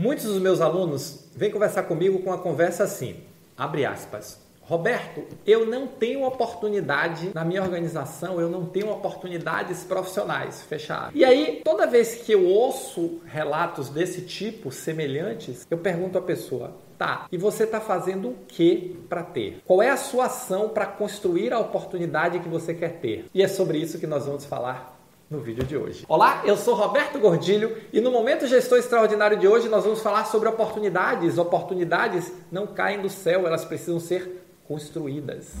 Muitos dos meus alunos vêm conversar comigo com uma conversa assim, abre aspas. Roberto, eu não tenho oportunidade na minha organização, eu não tenho oportunidades profissionais, fechado. E aí, toda vez que eu ouço relatos desse tipo, semelhantes, eu pergunto à pessoa: tá, e você está fazendo o que para ter? Qual é a sua ação para construir a oportunidade que você quer ter? E é sobre isso que nós vamos falar no vídeo de hoje. Olá, eu sou Roberto Gordilho e no Momento Gestor Extraordinário de hoje nós vamos falar sobre oportunidades. Oportunidades não caem do céu, elas precisam ser construídas.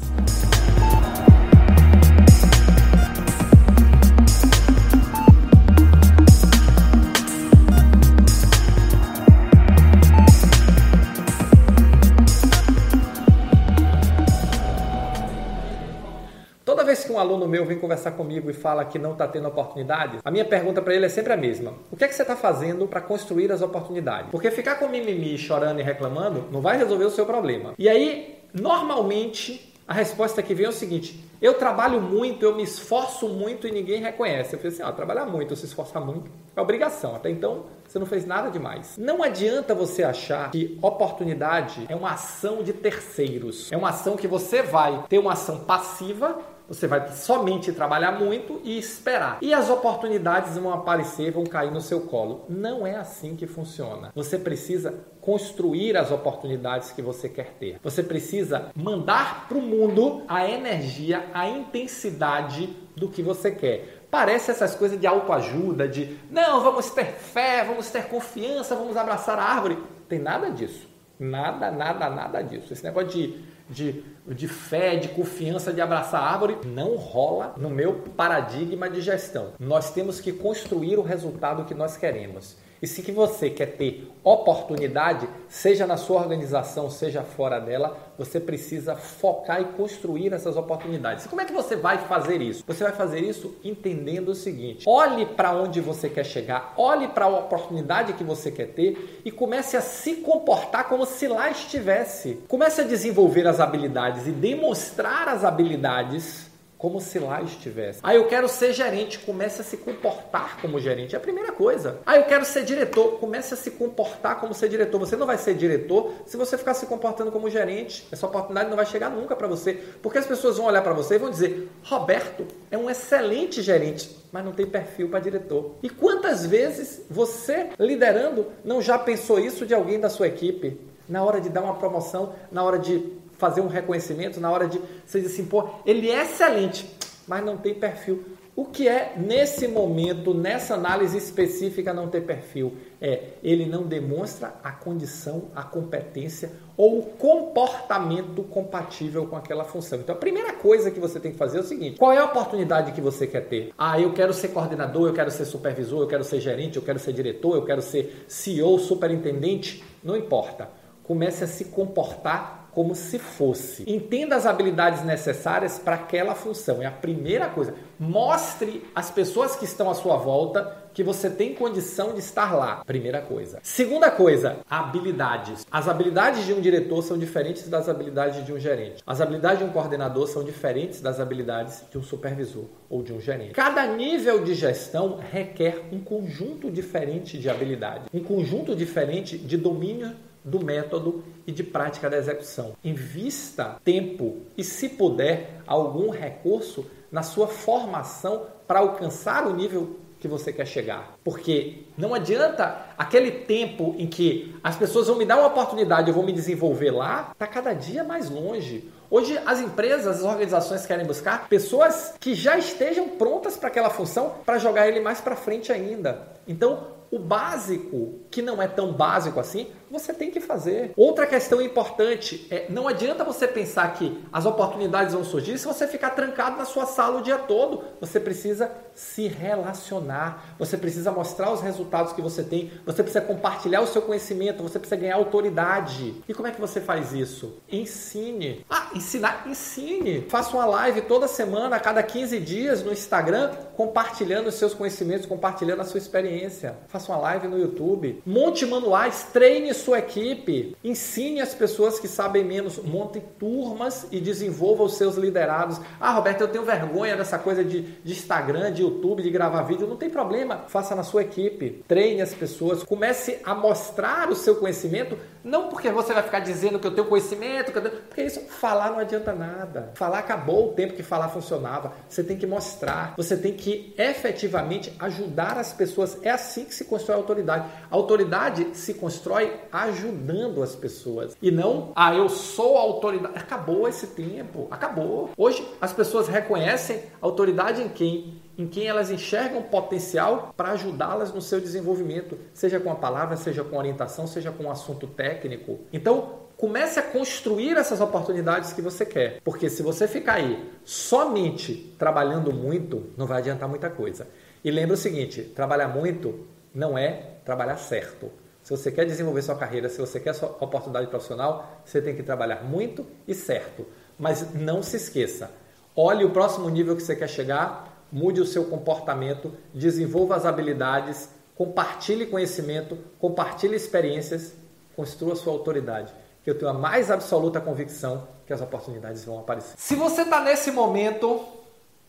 Toda vez que um aluno meu vem conversar comigo e fala que não está tendo oportunidade, a minha pergunta para ele é sempre a mesma: O que é que você está fazendo para construir as oportunidades? Porque ficar com mimimi, chorando e reclamando não vai resolver o seu problema. E aí Normalmente, a resposta que vem é o seguinte: eu trabalho muito, eu me esforço muito e ninguém reconhece. Eu falei assim: ó, trabalhar muito, se esforçar muito é obrigação. Até então, você não fez nada demais. Não adianta você achar que oportunidade é uma ação de terceiros. É uma ação que você vai ter uma ação passiva você vai somente trabalhar muito e esperar. E as oportunidades vão aparecer, vão cair no seu colo. Não é assim que funciona. Você precisa construir as oportunidades que você quer ter. Você precisa mandar para o mundo a energia, a intensidade do que você quer. Parece essas coisas de autoajuda, de não, vamos ter fé, vamos ter confiança, vamos abraçar a árvore. Tem nada disso. Nada, nada, nada disso. Esse negócio de de, de fé, de confiança, de abraçar a árvore, não rola no meu paradigma de gestão. Nós temos que construir o resultado que nós queremos. E se que você quer ter oportunidade, seja na sua organização, seja fora dela, você precisa focar e construir essas oportunidades. E como é que você vai fazer isso? Você vai fazer isso entendendo o seguinte: olhe para onde você quer chegar, olhe para a oportunidade que você quer ter e comece a se comportar como se lá estivesse. Comece a desenvolver as habilidades e demonstrar as habilidades como se lá estivesse. Ah, eu quero ser gerente, comece a se comportar como gerente. É a primeira coisa. Ah, eu quero ser diretor, comece a se comportar como ser diretor. Você não vai ser diretor se você ficar se comportando como gerente. Essa oportunidade não vai chegar nunca para você, porque as pessoas vão olhar para você e vão dizer: "Roberto é um excelente gerente, mas não tem perfil para diretor". E quantas vezes você liderando não já pensou isso de alguém da sua equipe? Na hora de dar uma promoção, na hora de fazer um reconhecimento, na hora de você dizer assim, pô, ele é excelente, mas não tem perfil. O que é, nesse momento, nessa análise específica, não ter perfil? É, ele não demonstra a condição, a competência ou o comportamento compatível com aquela função. Então, a primeira coisa que você tem que fazer é o seguinte: qual é a oportunidade que você quer ter? Ah, eu quero ser coordenador, eu quero ser supervisor, eu quero ser gerente, eu quero ser diretor, eu quero ser CEO, superintendente. Não importa. Comece a se comportar como se fosse. Entenda as habilidades necessárias para aquela função. É a primeira coisa. Mostre às pessoas que estão à sua volta que você tem condição de estar lá. Primeira coisa. Segunda coisa, habilidades. As habilidades de um diretor são diferentes das habilidades de um gerente. As habilidades de um coordenador são diferentes das habilidades de um supervisor ou de um gerente. Cada nível de gestão requer um conjunto diferente de habilidades, um conjunto diferente de domínio do método e de prática da execução. Invista tempo e, se puder, algum recurso na sua formação para alcançar o nível que você quer chegar. Porque não adianta aquele tempo em que as pessoas vão me dar uma oportunidade, eu vou me desenvolver lá, está cada dia mais longe. Hoje as empresas, as organizações querem buscar pessoas que já estejam prontas para aquela função para jogar ele mais para frente ainda. Então, o básico, que não é tão básico assim, você tem que fazer. Outra questão importante é não adianta você pensar que as oportunidades vão surgir se você ficar trancado na sua sala o dia todo. Você precisa se relacionar, você precisa mostrar os resultados que você tem, você precisa compartilhar o seu conhecimento, você precisa ganhar autoridade. E como é que você faz isso? Ensine. Ah, ensinar, ensine. Faça uma live toda semana, a cada 15 dias no Instagram, compartilhando os seus conhecimentos, compartilhando a sua experiência. Faça uma live no YouTube. Monte manuais, treine sua equipe, ensine as pessoas que sabem menos, monte turmas e desenvolva os seus liderados. Ah, Roberto, eu tenho vergonha dessa coisa de, de Instagram, de YouTube, de gravar vídeo. Não tem problema, faça na sua equipe. Treine as pessoas, comece a mostrar o seu conhecimento, não porque você vai ficar dizendo que eu tenho conhecimento, porque isso falar não adianta nada. Falar acabou o tempo que falar funcionava. Você tem que mostrar, você tem que efetivamente ajudar as pessoas. É assim que se constrói a autoridade. A autoridade se constrói ajudando as pessoas e não, ah, eu sou autoridade. Acabou esse tempo, acabou. Hoje as pessoas reconhecem autoridade em quem? Em quem elas enxergam potencial para ajudá-las no seu desenvolvimento, seja com a palavra, seja com orientação, seja com um assunto técnico. Então, comece a construir essas oportunidades que você quer. Porque se você ficar aí somente trabalhando muito, não vai adiantar muita coisa. E lembra o seguinte: trabalhar muito não é trabalhar certo. Se você quer desenvolver sua carreira, se você quer sua oportunidade profissional, você tem que trabalhar muito e certo. Mas não se esqueça, olhe o próximo nível que você quer chegar, mude o seu comportamento, desenvolva as habilidades, compartilhe conhecimento, compartilhe experiências, construa sua autoridade. Que eu tenho a mais absoluta convicção que as oportunidades vão aparecer. Se você está nesse momento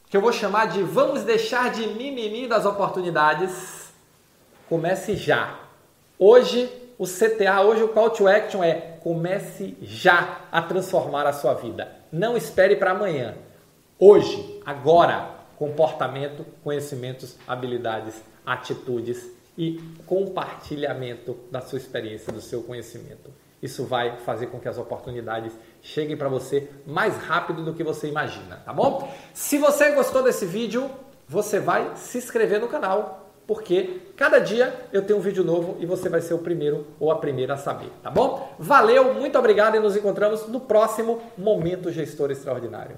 que eu vou chamar de vamos deixar de mimimi das oportunidades, comece já. Hoje o CTA, hoje o call to action é comece já a transformar a sua vida. Não espere para amanhã. Hoje, agora, comportamento, conhecimentos, habilidades, atitudes e compartilhamento da sua experiência, do seu conhecimento. Isso vai fazer com que as oportunidades cheguem para você mais rápido do que você imagina, tá bom? Se você gostou desse vídeo, você vai se inscrever no canal, porque cada dia eu tenho um vídeo novo e você vai ser o primeiro ou a primeira a saber, tá bom? Valeu, muito obrigado e nos encontramos no próximo Momento Gestor Extraordinário.